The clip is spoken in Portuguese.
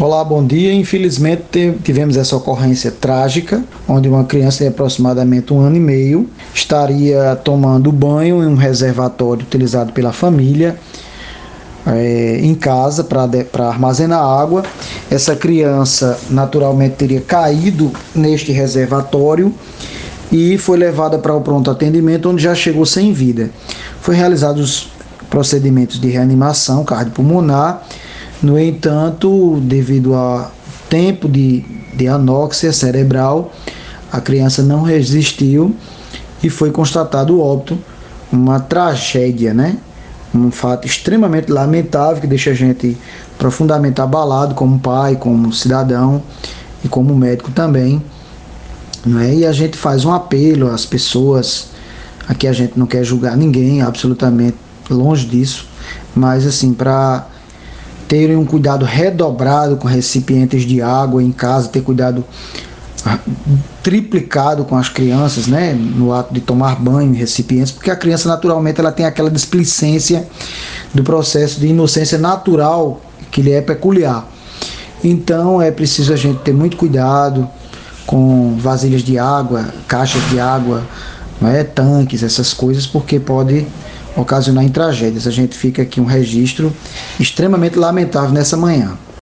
Olá, bom dia. Infelizmente tivemos essa ocorrência trágica, onde uma criança de aproximadamente um ano e meio estaria tomando banho em um reservatório utilizado pela família é, em casa para armazenar água. Essa criança naturalmente teria caído neste reservatório e foi levada para o pronto atendimento, onde já chegou sem vida. Foi realizados procedimentos de reanimação cardiopulmonar no entanto, devido a tempo de, de anóxia cerebral, a criança não resistiu e foi constatado o óbito, uma tragédia, né? Um fato extremamente lamentável que deixa a gente profundamente abalado como pai, como cidadão e como médico também. Não é? E a gente faz um apelo às pessoas, aqui a gente não quer julgar ninguém, absolutamente longe disso, mas assim, para terem um cuidado redobrado com recipientes de água em casa, ter cuidado ah, triplicado com as crianças, né, no ato de tomar banho em recipientes, porque a criança naturalmente ela tem aquela displicência do processo de inocência natural que lhe é peculiar. Então é preciso a gente ter muito cuidado com vasilhas de água, caixas de água, é, tanques, essas coisas, porque pode ocasionar em tragédias. A gente fica aqui um registro extremamente lamentável nessa manhã.